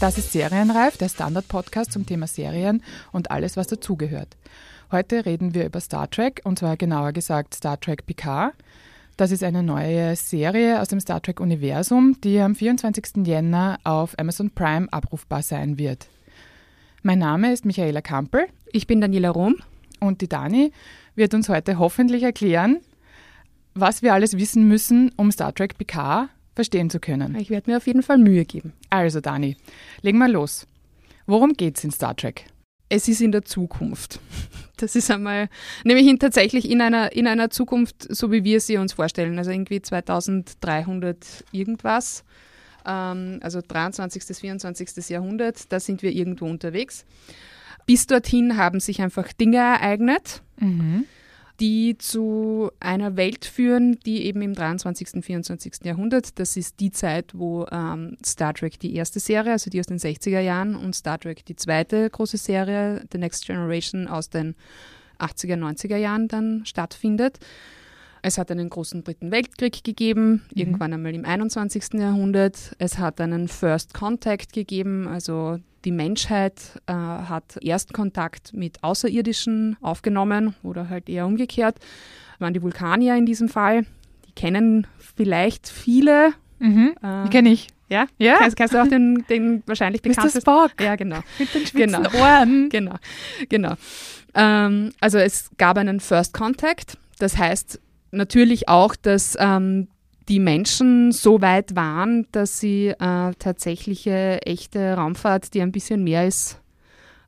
Das ist Serienreif, der Standard-Podcast zum Thema Serien und alles, was dazugehört. Heute reden wir über Star Trek und zwar genauer gesagt Star Trek Picard. Das ist eine neue Serie aus dem Star Trek-Universum, die am 24. Jänner auf Amazon Prime abrufbar sein wird. Mein Name ist Michaela Kampel. Ich bin Daniela Rom. Und die Dani wird uns heute hoffentlich erklären, was wir alles wissen müssen, um Star Trek Picard verstehen zu können. Ich werde mir auf jeden Fall Mühe geben. Also, Dani, legen wir los. Worum geht es in Star Trek? Es ist in der Zukunft. Das ist einmal, nämlich in, tatsächlich in einer, in einer Zukunft, so wie wir sie uns vorstellen, also irgendwie 2300 irgendwas, ähm, also 23. bis 24. Jahrhundert, da sind wir irgendwo unterwegs. Bis dorthin haben sich einfach Dinge ereignet. Mhm die zu einer Welt führen, die eben im 23., 24. Jahrhundert, das ist die Zeit, wo ähm, Star Trek die erste Serie, also die aus den 60er Jahren, und Star Trek die zweite große Serie, The Next Generation, aus den 80er, 90er Jahren dann stattfindet. Es hat einen großen Dritten Weltkrieg gegeben, mhm. irgendwann einmal im 21. Jahrhundert. Es hat einen First Contact gegeben, also die Menschheit äh, hat Erstkontakt mit Außerirdischen aufgenommen oder halt eher umgekehrt. Das waren die Vulkanier in diesem Fall. Die kennen vielleicht viele. Mhm, äh, die kenne ich. Ja? ja? Kennst, kennst du auch den, den wahrscheinlich bekanntesten? Spock. Ja, genau. Mit den spitzen genau. Ohren. Genau, genau. Ähm, also es gab einen First Contact. Das heißt, natürlich auch, dass ähm, die Menschen so weit waren, dass sie äh, tatsächliche echte Raumfahrt, die ein bisschen mehr ist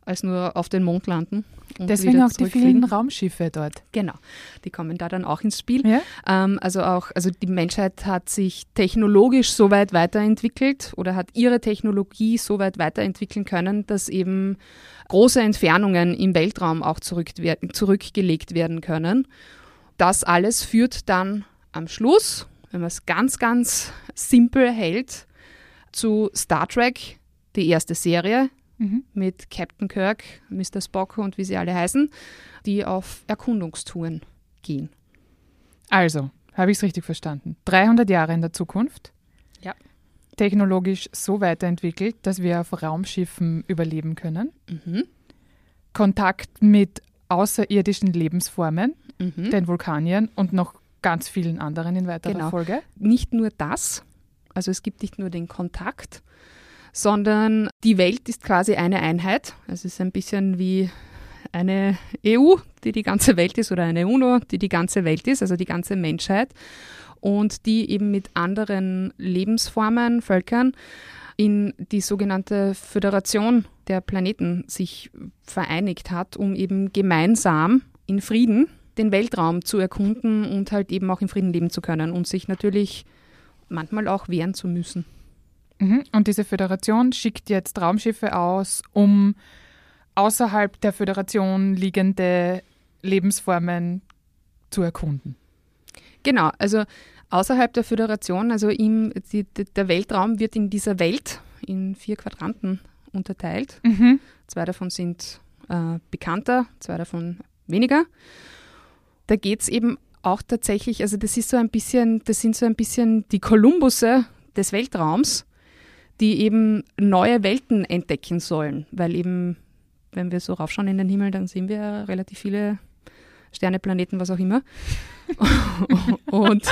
als nur auf den Mond landen. Deswegen auch die vielen Raumschiffe dort. Genau, die kommen da dann auch ins Spiel. Ja? Ähm, also auch, also die Menschheit hat sich technologisch so weit weiterentwickelt oder hat ihre Technologie so weit weiterentwickeln können, dass eben große Entfernungen im Weltraum auch zurück, zurückgelegt werden können das alles führt dann am Schluss, wenn man es ganz, ganz simpel hält, zu Star Trek, die erste Serie mhm. mit Captain Kirk, Mr. Spock und wie sie alle heißen, die auf Erkundungstouren gehen. Also, habe ich es richtig verstanden? 300 Jahre in der Zukunft. Ja. Technologisch so weiterentwickelt, dass wir auf Raumschiffen überleben können. Mhm. Kontakt mit außerirdischen Lebensformen mhm. den Vulkaniern und noch ganz vielen anderen in weiterer genau. Folge. Nicht nur das, also es gibt nicht nur den Kontakt, sondern die Welt ist quasi eine Einheit. Es ist ein bisschen wie eine EU, die die ganze Welt ist, oder eine UNO, die die ganze Welt ist, also die ganze Menschheit. Und die eben mit anderen Lebensformen, Völkern in die sogenannte Föderation der Planeten sich vereinigt hat, um eben gemeinsam in Frieden den Weltraum zu erkunden und halt eben auch in Frieden leben zu können und sich natürlich manchmal auch wehren zu müssen. Mhm. Und diese Föderation schickt jetzt Raumschiffe aus, um außerhalb der Föderation liegende Lebensformen zu erkunden. Genau, also außerhalb der Föderation, also im, die, der Weltraum wird in dieser Welt in vier Quadranten unterteilt. Mhm. Zwei davon sind äh, bekannter, zwei davon weniger da geht es eben auch tatsächlich, also das ist so ein bisschen, das sind so ein bisschen die Kolumbusse des Weltraums, die eben neue Welten entdecken sollen, weil eben, wenn wir so raufschauen in den Himmel, dann sehen wir relativ viele Sterne, Planeten, was auch immer. und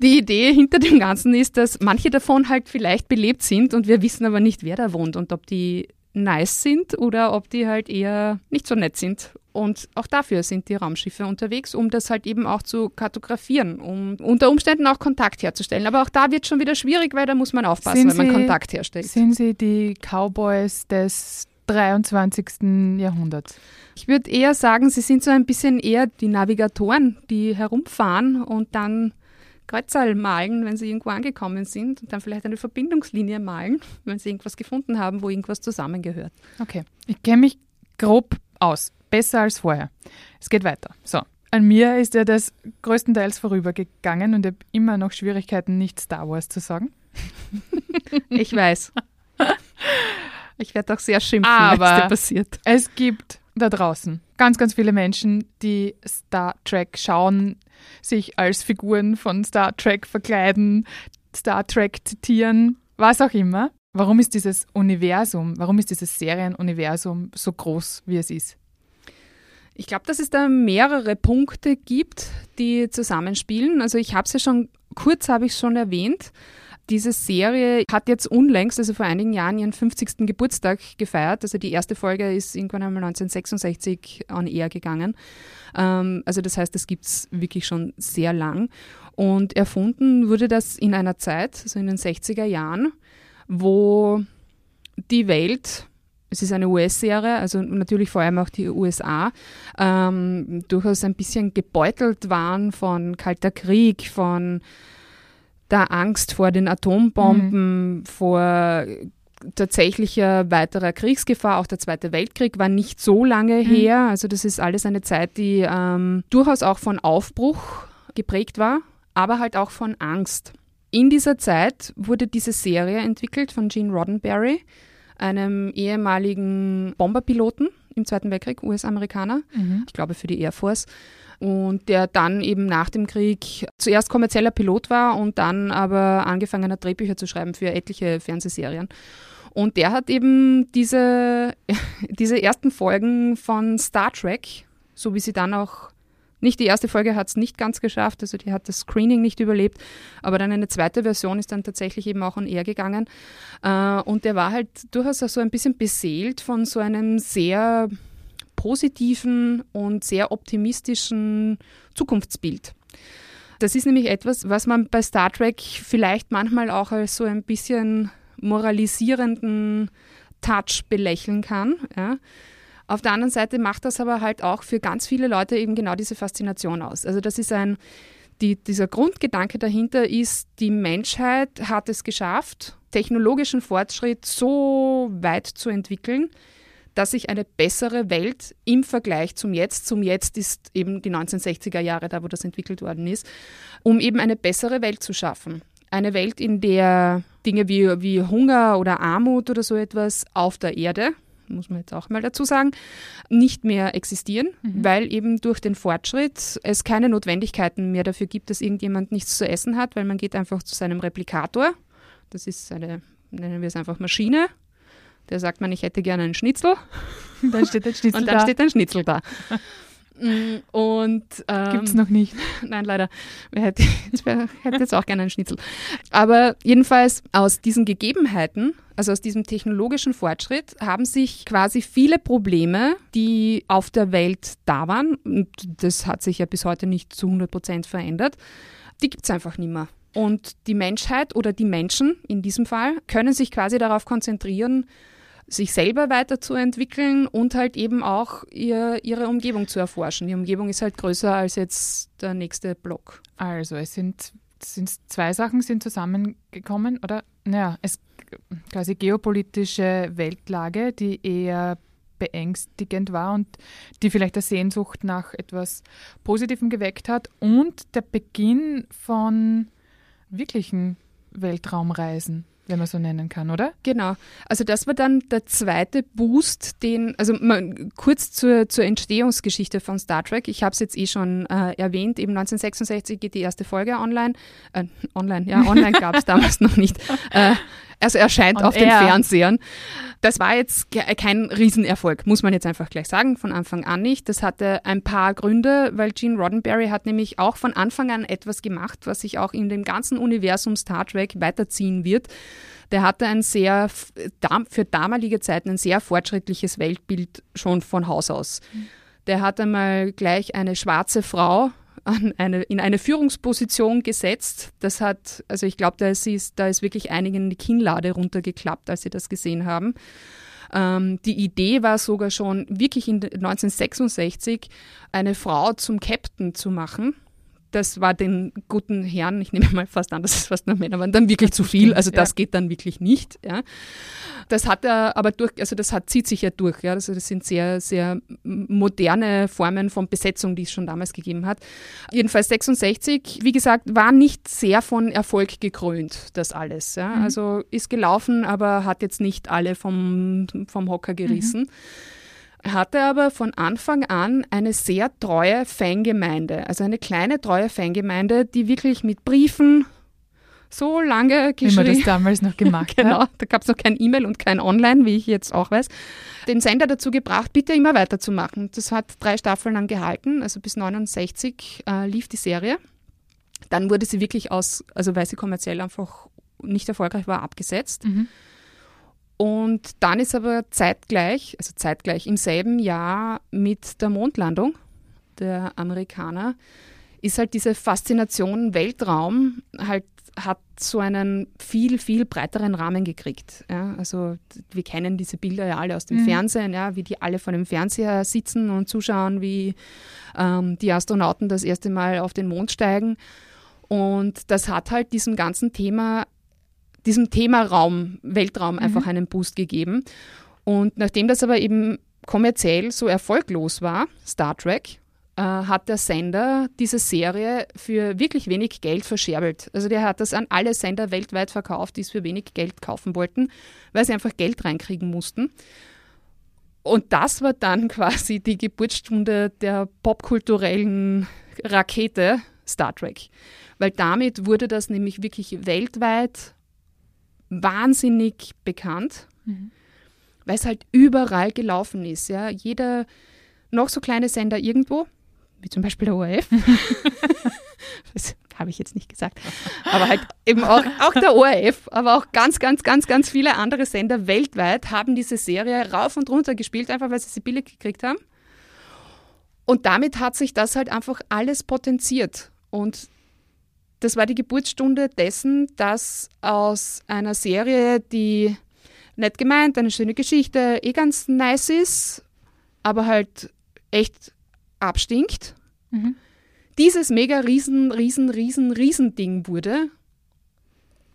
die Idee hinter dem Ganzen ist, dass manche davon halt vielleicht belebt sind und wir wissen aber nicht, wer da wohnt und ob die nice sind oder ob die halt eher nicht so nett sind. Und auch dafür sind die Raumschiffe unterwegs, um das halt eben auch zu kartografieren, um unter Umständen auch Kontakt herzustellen. Aber auch da wird schon wieder schwierig, weil da muss man aufpassen, sind wenn man Sie, Kontakt herstellt. Sind Sie die Cowboys des 23. Jahrhunderts? Ich würde eher sagen, sie sind so ein bisschen eher die Navigatoren, die herumfahren und dann Kreuzerl malen, wenn sie irgendwo angekommen sind und dann vielleicht eine Verbindungslinie malen, wenn sie irgendwas gefunden haben, wo irgendwas zusammengehört. Okay, ich kenne mich grob aus. Besser als vorher. Es geht weiter. So. An mir ist ja das größtenteils vorübergegangen und ich habe immer noch Schwierigkeiten, nicht Star Wars zu sagen. ich weiß. Ich werde auch sehr schimpfen, Aber dir passiert. Es gibt da draußen ganz, ganz viele Menschen, die Star Trek schauen, sich als Figuren von Star Trek verkleiden, Star Trek zitieren, was auch immer. warum ist dieses Universum, warum ist dieses Serienuniversum so groß, wie es ist? Ich glaube, dass es da mehrere Punkte gibt, die zusammenspielen. Also ich habe es ja schon, kurz habe ich schon erwähnt. Diese Serie hat jetzt unlängst, also vor einigen Jahren, ihren 50. Geburtstag gefeiert. Also die erste Folge ist irgendwann einmal 1966 on air gegangen. Ähm, also das heißt, das gibt es wirklich schon sehr lang. Und erfunden wurde das in einer Zeit, also in den 60er Jahren, wo die Welt es ist eine US-Serie, also natürlich vor allem auch die USA, ähm, durchaus ein bisschen gebeutelt waren von Kalter Krieg, von der Angst vor den Atombomben, mhm. vor tatsächlicher weiterer Kriegsgefahr. Auch der Zweite Weltkrieg war nicht so lange mhm. her. Also das ist alles eine Zeit, die ähm, durchaus auch von Aufbruch geprägt war, aber halt auch von Angst. In dieser Zeit wurde diese Serie entwickelt von Gene Roddenberry, einem ehemaligen Bomberpiloten im Zweiten Weltkrieg, US-Amerikaner, mhm. ich glaube für die Air Force und der dann eben nach dem Krieg zuerst kommerzieller Pilot war und dann aber angefangen hat, Drehbücher zu schreiben für etliche Fernsehserien. Und der hat eben diese, diese ersten Folgen von Star Trek, so wie sie dann auch, nicht die erste Folge hat es nicht ganz geschafft, also die hat das Screening nicht überlebt, aber dann eine zweite Version ist dann tatsächlich eben auch an er gegangen. Äh, und der war halt durchaus auch so ein bisschen beseelt von so einem sehr positiven und sehr optimistischen Zukunftsbild. Das ist nämlich etwas, was man bei Star Trek vielleicht manchmal auch als so ein bisschen moralisierenden Touch belächeln kann. Ja. Auf der anderen Seite macht das aber halt auch für ganz viele Leute eben genau diese Faszination aus. Also das ist ein, die, dieser Grundgedanke dahinter ist, die Menschheit hat es geschafft, technologischen Fortschritt so weit zu entwickeln, dass sich eine bessere Welt im Vergleich zum Jetzt, zum Jetzt ist eben die 1960er Jahre, da wo das entwickelt worden ist, um eben eine bessere Welt zu schaffen. Eine Welt, in der Dinge wie, wie Hunger oder Armut oder so etwas auf der Erde, muss man jetzt auch mal dazu sagen, nicht mehr existieren, mhm. weil eben durch den Fortschritt es keine Notwendigkeiten mehr dafür gibt, dass irgendjemand nichts zu essen hat, weil man geht einfach zu seinem Replikator. Das ist eine, nennen wir es einfach Maschine, der sagt man, ich hätte gerne einen Schnitzel. Dann steht ein Schnitzel Und dann da. steht ein Schnitzel da. Mm, und ähm, gibt es noch nicht. Nein, leider. Wer hätte, wer hätte jetzt auch gerne einen Schnitzel. Aber jedenfalls aus diesen Gegebenheiten, also aus diesem technologischen Fortschritt, haben sich quasi viele Probleme, die auf der Welt da waren, und das hat sich ja bis heute nicht zu 100 Prozent verändert, die gibt es einfach nicht mehr. Und die Menschheit oder die Menschen in diesem Fall können sich quasi darauf konzentrieren, sich selber weiterzuentwickeln und halt eben auch ihr, ihre Umgebung zu erforschen. Die Umgebung ist halt größer als jetzt der nächste Block. Also es sind, sind zwei Sachen sind zusammengekommen, oder? Naja, es quasi geopolitische Weltlage, die eher beängstigend war und die vielleicht der Sehnsucht nach etwas Positivem geweckt hat und der Beginn von wirklichen Weltraumreisen wenn man so nennen kann, oder? Genau. Also das war dann der zweite Boost, den, also mal kurz zur, zur Entstehungsgeschichte von Star Trek. Ich habe es jetzt eh schon äh, erwähnt, eben 1966 geht die erste Folge online. Äh, online, ja, online gab es damals noch nicht. Äh, also erscheint Und auf den Fernsehern. Das war jetzt kein Riesenerfolg, muss man jetzt einfach gleich sagen, von Anfang an nicht. Das hatte ein paar Gründe, weil Gene Roddenberry hat nämlich auch von Anfang an etwas gemacht, was sich auch in dem ganzen Universum Star Trek weiterziehen wird. Der hatte ein sehr, für damalige Zeiten ein sehr fortschrittliches Weltbild schon von Haus aus. Mhm. Der hat einmal gleich eine schwarze Frau eine, in eine Führungsposition gesetzt. Das hat, also ich glaube, da ist, da ist wirklich einigen die Kinnlade runtergeklappt, als sie das gesehen haben. Ähm, die Idee war sogar schon wirklich in 1966 eine Frau zum Captain zu machen das war den guten Herren, ich nehme mal fast an, dass es fast nur Männer waren, dann wirklich zu viel. Also das ja. geht dann wirklich nicht. Ja. Das hat er aber durch, also das hat, zieht sich ja durch. Ja. Also das sind sehr, sehr moderne Formen von Besetzung, die es schon damals gegeben hat. Jedenfalls 66, wie gesagt, war nicht sehr von Erfolg gekrönt, das alles. Ja. Mhm. Also ist gelaufen, aber hat jetzt nicht alle vom, vom Hocker gerissen. Mhm hatte aber von Anfang an eine sehr treue Fangemeinde, also eine kleine treue Fangemeinde, die wirklich mit Briefen, so lange geschrieben. Wie man das damals noch gemacht genau, hat. da gab es noch kein E-Mail und kein Online, wie ich jetzt auch weiß. Den Sender dazu gebracht, bitte immer weiterzumachen. Das hat drei Staffeln lang gehalten, also bis 69 äh, lief die Serie. Dann wurde sie wirklich aus, also weil sie kommerziell einfach nicht erfolgreich war, abgesetzt. Mhm. Und dann ist aber zeitgleich, also zeitgleich im selben Jahr mit der Mondlandung der Amerikaner, ist halt diese Faszination Weltraum halt hat so einen viel, viel breiteren Rahmen gekriegt. Ja, also wir kennen diese Bilder ja alle aus dem Mhm. Fernsehen, ja, wie die alle vor dem Fernseher sitzen und zuschauen, wie ähm, die Astronauten das erste Mal auf den Mond steigen. Und das hat halt diesem ganzen Thema, diesem Thema Raum, Weltraum einfach einen Boost gegeben. Und nachdem das aber eben kommerziell so erfolglos war, Star Trek, äh, hat der Sender diese Serie für wirklich wenig Geld verscherbelt. Also der hat das an alle Sender weltweit verkauft, die es für wenig Geld kaufen wollten, weil sie einfach Geld reinkriegen mussten. Und das war dann quasi die Geburtsstunde der popkulturellen Rakete Star Trek. Weil damit wurde das nämlich wirklich weltweit wahnsinnig bekannt, weil es halt überall gelaufen ist. Ja. Jeder noch so kleine Sender irgendwo, wie zum Beispiel der ORF, das habe ich jetzt nicht gesagt, aber halt eben auch, auch der ORF, aber auch ganz, ganz, ganz, ganz viele andere Sender weltweit haben diese Serie rauf und runter gespielt, einfach weil sie sie billig gekriegt haben. Und damit hat sich das halt einfach alles potenziert. Und das war die Geburtsstunde dessen, dass aus einer Serie, die nett gemeint, eine schöne Geschichte, eh ganz nice ist, aber halt echt abstinkt, Mhm. dieses mega riesen, riesen, riesen, riesen Ding wurde,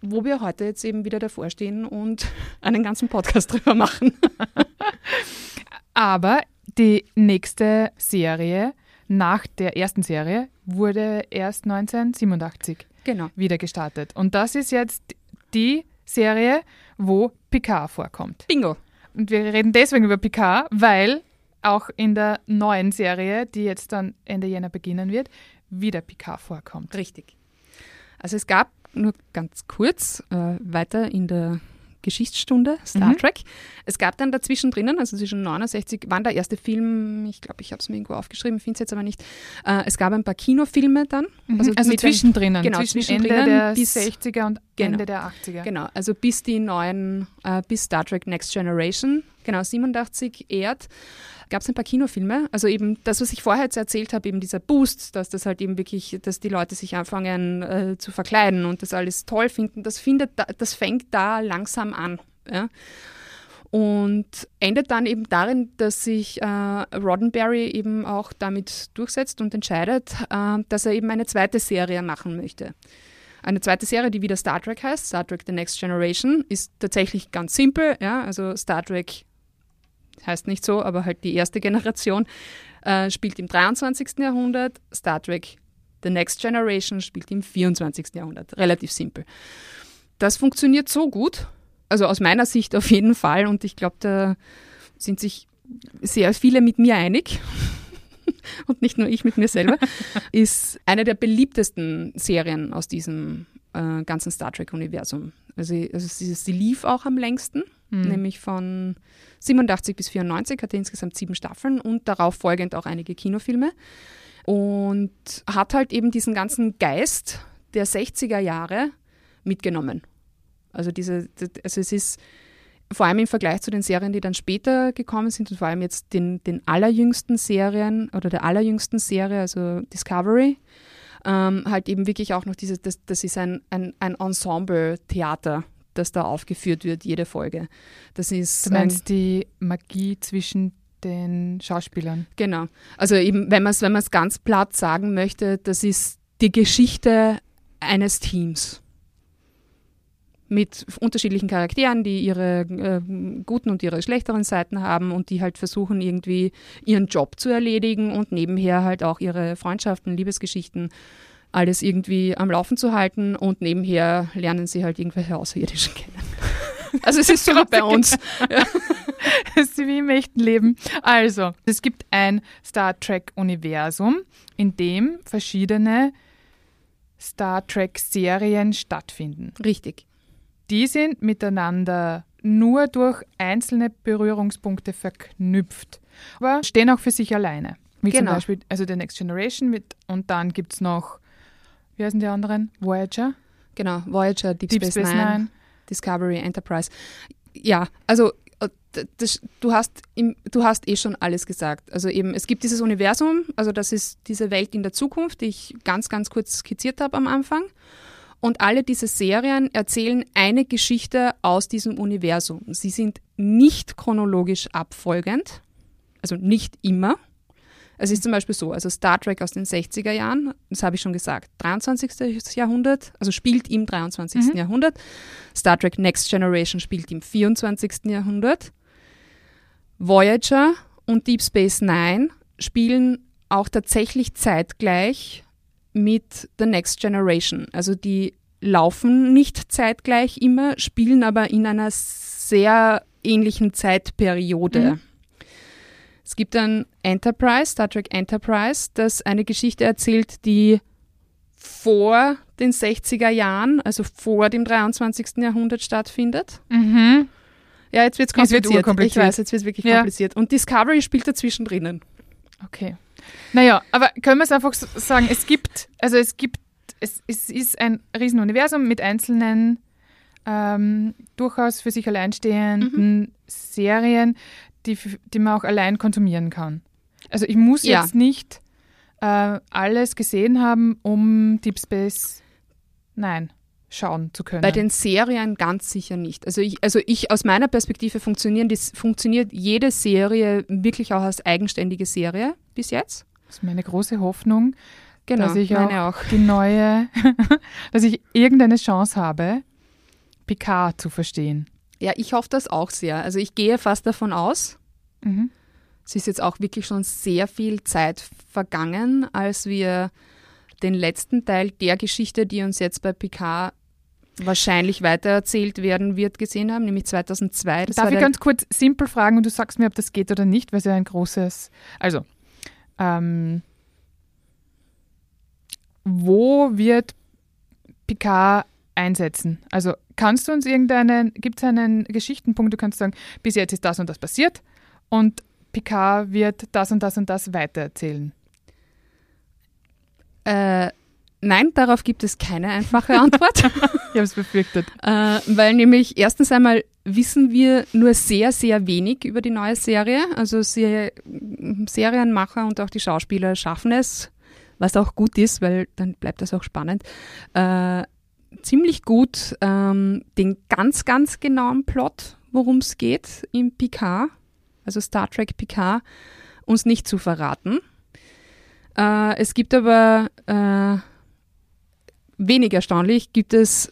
wo wir heute jetzt eben wieder davor stehen und einen ganzen Podcast drüber machen. Aber die nächste Serie nach der ersten Serie wurde erst 1987 Genau. wieder gestartet. Und das ist jetzt die Serie, wo Picard vorkommt. Bingo. Und wir reden deswegen über Picard, weil auch in der neuen Serie, die jetzt dann Ende Jänner beginnen wird, wieder Picard vorkommt. Richtig. Also es gab nur ganz kurz äh, weiter in der Geschichtsstunde Star Mhm. Trek. Es gab dann dazwischen drinnen, also zwischen 69, wann der erste Film, ich glaube, ich habe es mir irgendwo aufgeschrieben, finde es jetzt aber nicht. Äh, es gab ein paar Kinofilme dann. Also, also mit den- zwischendrin, genau, zwischen Ende der bis- 60er und Genau. Ende der 80er. Genau, also bis die neuen, äh, bis Star Trek Next Generation, genau 87 ehrt, gab es ein paar Kinofilme. Also eben das, was ich vorher jetzt erzählt habe, eben dieser Boost, dass das halt eben wirklich, dass die Leute sich anfangen äh, zu verkleiden und das alles toll finden, das findet, da, das fängt da langsam an. Ja? Und endet dann eben darin, dass sich äh, Roddenberry eben auch damit durchsetzt und entscheidet, äh, dass er eben eine zweite Serie machen möchte. Eine zweite Serie, die wieder Star Trek heißt, Star Trek The Next Generation, ist tatsächlich ganz simpel. Ja? Also Star Trek heißt nicht so, aber halt die erste Generation äh, spielt im 23. Jahrhundert. Star Trek The Next Generation spielt im 24. Jahrhundert. Relativ simpel. Das funktioniert so gut, also aus meiner Sicht auf jeden Fall und ich glaube, da sind sich sehr viele mit mir einig und nicht nur ich mit mir selber, ist eine der beliebtesten Serien aus diesem äh, ganzen Star Trek-Universum. Also, also sie, sie lief auch am längsten, Hm. nämlich von 87 bis 94, hatte insgesamt sieben Staffeln und darauf folgend auch einige Kinofilme. Und hat halt eben diesen ganzen Geist der 60er Jahre mitgenommen. Also diese, also es ist vor allem im Vergleich zu den Serien, die dann später gekommen sind und vor allem jetzt den, den allerjüngsten Serien oder der allerjüngsten Serie, also Discovery, ähm, halt eben wirklich auch noch dieses, das, das ist ein, ein, ein Ensemble-Theater, das da aufgeführt wird, jede Folge. Das ist Du meinst die Magie zwischen den Schauspielern? Genau. Also eben, wenn man es wenn man's ganz platt sagen möchte, das ist die Geschichte eines Teams mit unterschiedlichen Charakteren, die ihre äh, guten und ihre schlechteren Seiten haben und die halt versuchen irgendwie ihren Job zu erledigen und nebenher halt auch ihre Freundschaften, Liebesgeschichten, alles irgendwie am Laufen zu halten und nebenher lernen sie halt irgendwelche Außerirdischen kennen. Also es ist so bei uns. Das ist wie im echten Leben. Also, es gibt ein Star Trek-Universum, in dem verschiedene Star Trek-Serien stattfinden. Richtig. Die sind miteinander nur durch einzelne Berührungspunkte verknüpft, aber stehen auch für sich alleine. Wie Genau. zum Beispiel also The Next Generation mit, und dann gibt es noch, wie heißen die anderen? Voyager, Genau. Voyager, Deep, Deep Space, Space Nine, Nine. Discovery, Enterprise. Ja, also äh, das, du, hast im, du hast eh schon alles gesagt. Also eben, es gibt dieses Universum, also das ist diese Welt in der Zukunft, die ich ganz, ganz kurz skizziert habe am Anfang. Und alle diese Serien erzählen eine Geschichte aus diesem Universum. Sie sind nicht chronologisch abfolgend, also nicht immer. Es ist zum Beispiel so, also Star Trek aus den 60er Jahren, das habe ich schon gesagt, 23. Jahrhundert, also spielt im 23. Mhm. Jahrhundert. Star Trek Next Generation spielt im 24. Jahrhundert. Voyager und Deep Space Nine spielen auch tatsächlich zeitgleich mit The Next Generation. Also die laufen nicht zeitgleich immer, spielen aber in einer sehr ähnlichen Zeitperiode. Mhm. Es gibt dann Enterprise, Star Trek Enterprise, das eine Geschichte erzählt, die vor den 60er Jahren, also vor dem 23. Jahrhundert stattfindet. Mhm. Ja, jetzt wird's Es wird kompliziert. urkompliziert. Ich weiß, jetzt wird's wirklich Ja. kompliziert. Und Discovery spielt dazwischen drinnen. Okay. Naja, aber können wir es einfach sagen, es gibt, also es gibt, es, es ist ein Riesenuniversum mit einzelnen ähm, durchaus für sich alleinstehenden Mhm. Serien, die, die man auch allein konsumieren kann. Also ich muss Ja. jetzt nicht äh, alles gesehen haben, um Deep Space Nein schauen zu können. Bei den Serien ganz sicher nicht. Also ich, also ich aus meiner Perspektive funktionieren die, funktioniert jede Serie wirklich auch als eigenständige Serie bis jetzt. das ist meine große Hoffnung, Genau, dass ich meine auch, die neue, dass ich irgendeine Chance habe, Picard zu verstehen. Ja, ich hoffe das auch sehr. Also ich gehe fast davon aus. Mhm. Es ist jetzt auch wirklich schon sehr viel Zeit vergangen, als wir den letzten Teil der Geschichte, die uns jetzt bei Picard wahrscheinlich weitererzählt werden wird, gesehen haben, nämlich 2002. Das Darf ich ganz kurz simpel fragen und du sagst mir, ob das geht oder nicht, weil es ja ein großes. Also, ähm, wo wird Picard einsetzen? Also, kannst du uns irgendeinen, gibt es einen Geschichtenpunkt, du kannst sagen, bis jetzt ist das und das passiert und Picard wird das und das und das weitererzählen. äh, nein, darauf gibt es keine einfache Antwort. Ich habe es befürchtet. Äh, weil nämlich erstens einmal wissen wir nur sehr, sehr wenig über die neue Serie. Also Se Serienmacher und auch die Schauspieler schaffen es, was auch gut ist, weil dann bleibt das auch spannend, äh, ziemlich gut ähm, den ganz, ganz genauen Plot, worum es geht im Picard, also Star Trek Picard, uns nicht zu verraten. Äh, es gibt aber äh, wenig erstaunlich, gibt es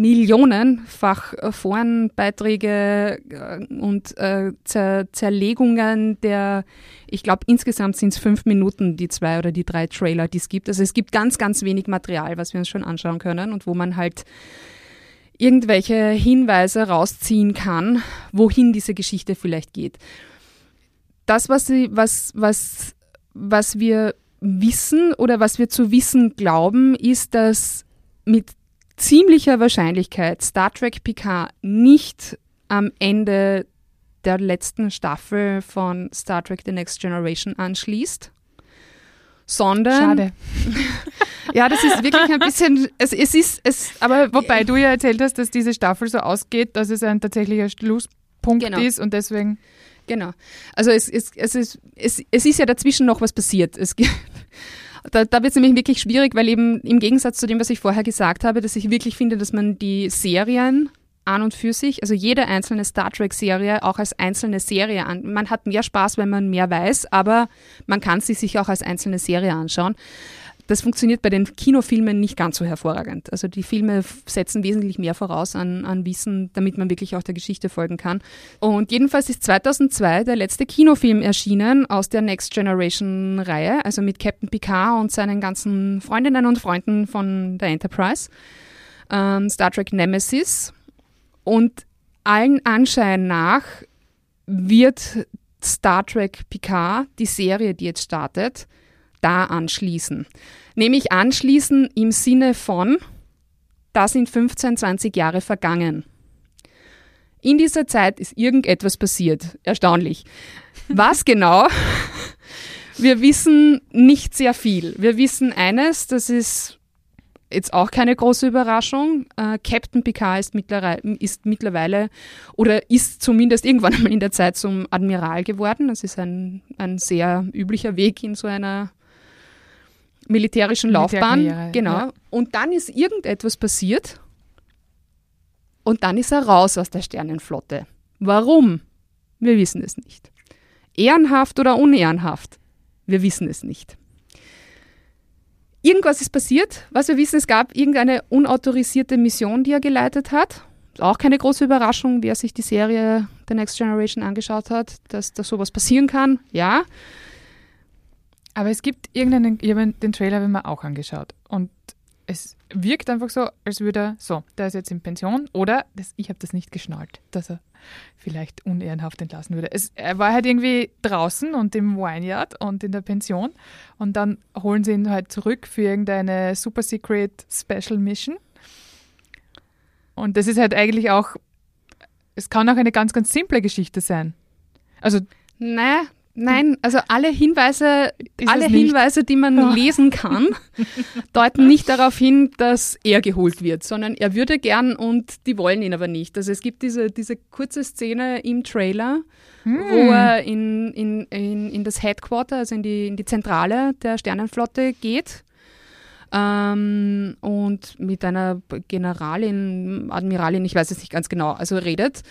millionenfach Forenbeiträge äh, und äh, Zer Zerlegungen der, ich glaube insgesamt sind es fünf Minuten, die zwei oder die drei Trailer, die es gibt. Also es gibt ganz, ganz wenig Material, was wir uns schon anschauen können und wo man halt irgendwelche Hinweise rausziehen kann, wohin diese Geschichte vielleicht geht. Das, was, sie, was, was, was wir wissen oder was wir zu wissen glauben, ist, dass mit ziemlicher Wahrscheinlichkeit Star Trek Picard nicht am Ende der letzten Staffel von Star Trek The Next Generation anschließt, sondern Schade. ja, das ist wirklich ein bisschen, es, es ist, es, aber Wobei du ja erzählt hast, dass diese Staffel so ausgeht, dass es ein tatsächlicher Schlusspunkt Genau. ist und deswegen. Genau. Also es, es, es, ist, es, es ist ja dazwischen noch was passiert. Es, ge- da da wird es nämlich wirklich schwierig, weil eben im Gegensatz zu dem, was ich vorher gesagt habe, dass ich wirklich finde, dass man die Serien an und für sich, also jede einzelne Star Trek-Serie auch als einzelne Serie an. Man hat mehr Spaß, wenn man mehr weiß, aber man kann sie sich auch als einzelne Serie anschauen. Das funktioniert bei den Kinofilmen nicht ganz so hervorragend. Also die Filme setzen wesentlich mehr voraus an, an Wissen, damit man wirklich auch der Geschichte folgen kann. Und jedenfalls ist 2002 der letzte Kinofilm erschienen aus der Next Generation Reihe, also mit Captain Picard und seinen ganzen Freundinnen und Freunden von der Enterprise, ähm, Star Trek Nemesis. Und allen Anschein nach wird Star Trek Picard, die Serie, die jetzt startet, da anschließen. Nämlich anschließen im Sinne von, da sind 15, 20 Jahre vergangen. In dieser Zeit ist irgendetwas passiert. Erstaunlich. Was genau? Wir wissen nicht sehr viel. Wir wissen eines, das ist jetzt auch keine große Überraschung. Äh, Captain Picard ist mittlerweile, ist mittlerweile oder ist zumindest irgendwann einmal in der Zeit zum Admiral geworden. Das ist ein, ein sehr üblicher Weg in so einer militärischen Laufbahn. Genau. Ja. Und dann ist irgendetwas passiert und dann ist er raus aus der Sternenflotte. Warum? Wir wissen es nicht. Ehrenhaft oder unehrenhaft? Wir wissen es nicht. Irgendwas ist passiert. Was wir wissen, es gab irgendeine unautorisierte Mission, die er geleitet hat. Auch keine große Überraschung, wer sich die Serie The Next Generation angeschaut hat, dass da sowas passieren kann. Ja. Aber es gibt irgendeinen, ich habe den Trailer habe ich auch angeschaut. Und es wirkt einfach so, als würde er, so, der ist jetzt in Pension oder, das, ich habe das nicht geschnallt, dass er vielleicht unehrenhaft entlassen würde. Es, er war halt irgendwie draußen und im Wineyard und in der Pension und dann holen sie ihn halt zurück für irgendeine Super Secret Special Mission. Und das ist halt eigentlich auch, es kann auch eine ganz, ganz simple Geschichte sein. Also naja, Nein, also alle Hinweise, alle Hinweise, die man oh. lesen kann, deuten nicht darauf hin, dass er geholt wird, sondern er würde gern und die wollen ihn aber nicht. Also es gibt diese, diese kurze Szene im Trailer, hm. wo er in, in, in, in das Headquarter, also in die, in die Zentrale der Sternenflotte geht ähm, und mit einer Generalin, Admiralin, ich weiß es nicht ganz genau, also redet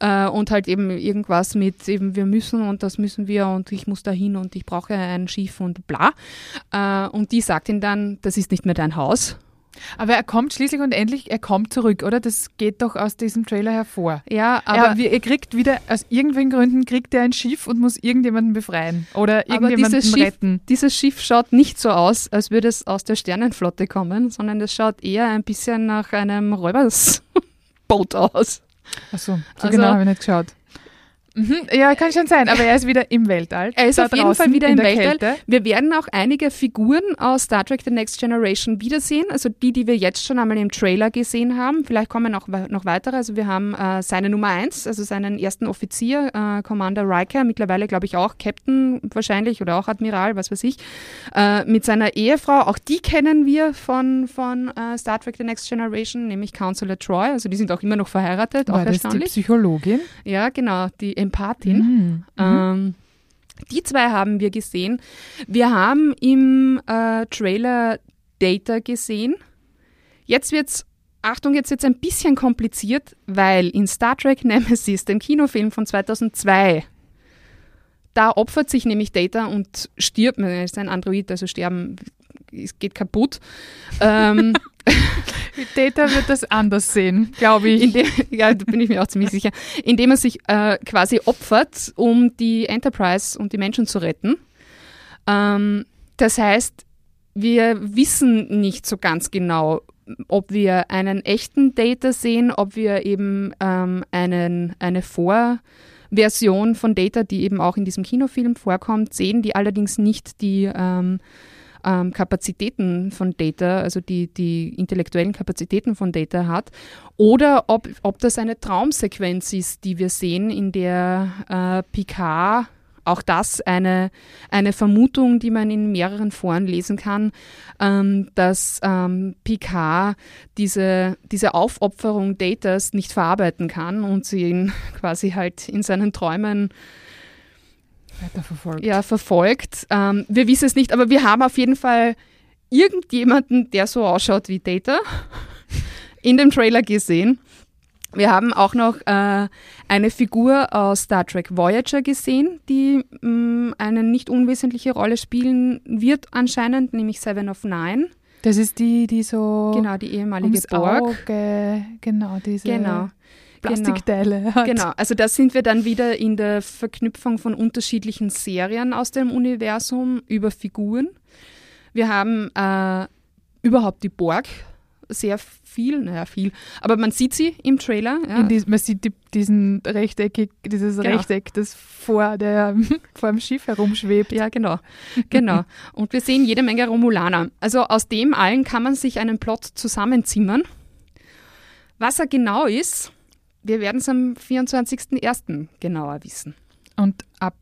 äh, und halt eben irgendwas mit eben wir müssen und das müssen wir und ich muss da hin und ich brauche ein Schiff und bla. Äh, und die sagt ihm dann, das ist nicht mehr dein Haus aber er kommt schließlich und endlich, er kommt zurück, oder? Das geht doch aus diesem Trailer hervor. Ja, aber er, er kriegt wieder, aus irgendwelchen Gründen kriegt er ein Schiff und muss irgendjemanden befreien oder irgendjemanden dieses retten. Schiff, dieses Schiff schaut nicht so aus, als würde es aus der Sternenflotte kommen, sondern es schaut eher ein bisschen nach einem Räubersboot aus. Achso, so also, genau habe ich nicht geschaut. Mhm, ja, kann schon sein, aber er ist wieder im Weltall. Er ist auf jeden Fall wieder im Weltall. Kälte. Wir werden auch einige Figuren aus Star Trek The Next Generation wiedersehen, also die, die wir jetzt schon einmal im Trailer gesehen haben. Vielleicht kommen auch noch weitere. Also wir haben äh, seine Nummer eins, also seinen ersten Offizier, äh, Commander Riker, mittlerweile glaube ich auch Captain wahrscheinlich oder auch Admiral, was weiß ich, äh, mit seiner Ehefrau. Auch die kennen wir von, von äh, Star Trek The Next Generation, nämlich Counselor Troy. Also die sind auch immer noch verheiratet. War auch das die Psychologin? Ja, genau. Die Empathin. Mhm. Ähm, die zwei haben wir gesehen. Wir haben im äh, Trailer Data gesehen. Jetzt wird's Achtung, jetzt wird es ein bisschen kompliziert, weil in Star Trek Nemesis, dem Kinofilm von 2002, da opfert sich nämlich Data und stirbt. Er ist ein Android, also sterben es geht kaputt. ähm, Data wird das anders sehen, glaube ich. Dem, ja, da bin ich mir auch ziemlich sicher. Indem er sich äh, quasi opfert, um die Enterprise und die Menschen zu retten. Ähm, das heißt, wir wissen nicht so ganz genau, ob wir einen echten Data sehen, ob wir eben ähm, einen, eine Vorversion von Data, die eben auch in diesem Kinofilm vorkommt, sehen, die allerdings nicht die ähm, ähm, Kapazitäten von Data, also die, die intellektuellen Kapazitäten von Data hat, oder ob, ob das eine Traumsequenz ist, die wir sehen, in der äh, Picard auch das eine, eine Vermutung, die man in mehreren Foren lesen kann, ähm, dass ähm, Picard diese, diese Aufopferung Datas nicht verarbeiten kann und sie ihn quasi halt in seinen Träumen weiter verfolgt. Ja, verfolgt. Ähm, wir wissen es nicht, aber wir haben auf jeden Fall irgendjemanden, der so ausschaut wie Data, in dem Trailer gesehen. Wir haben auch noch äh, eine Figur aus Star Trek Voyager gesehen, die mh, mm, eine nicht unwesentliche Rolle spielen wird anscheinend, nämlich Seven of Nine. Das ist die, die so genau die ehemalige Borg. Auge, genau diese. Genau. Plastikteile genau. hat. Genau, also da sind wir dann wieder in der Verknüpfung von unterschiedlichen Serien aus dem Universum über Figuren. Wir haben äh, überhaupt die Borg sehr viel, naja, viel. Aber man sieht sie im Trailer. Ja. Dies, man sieht die, diesen rechteckig, dieses genau. Rechteck, das vor, der, vor dem Schiff herumschwebt. Ja, genau. genau. Und wir sehen jede Menge Romulaner. Also aus dem allen kann man sich einen Plot zusammenzimmern. Was er genau ist, wir werden es am 24.01. genauer wissen. Und ab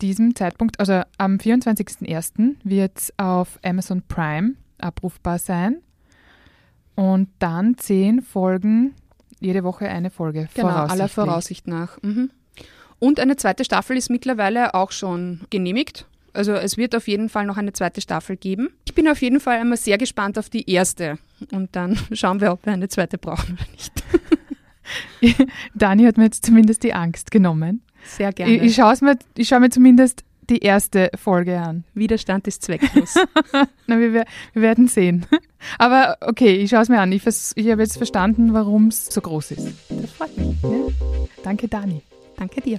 diesem Zeitpunkt, also am 24.01. wird es auf Amazon Prime abrufbar sein. Und dann zehn Folgen, jede Woche eine Folge. Genau, aller Voraussicht nach. Mhm. Und eine zweite Staffel ist mittlerweile auch schon genehmigt. Also es wird auf jeden Fall noch eine zweite Staffel geben. Ich bin auf jeden Fall einmal sehr gespannt auf die erste. Und dann schauen wir, ob wir eine zweite brauchen oder nicht. Dani hat mir jetzt zumindest die Angst genommen. Sehr gerne. Ich, ich schaue mir, schau mir zumindest die erste Folge an. Widerstand ist zwecklos. Na, wir, wir, werden sehen. Aber okay, ich schaue es mir an. Ich, ich habe jetzt verstanden, warum es so groß ist. Das freut mich. Ja. Danke, Dani. Danke dir.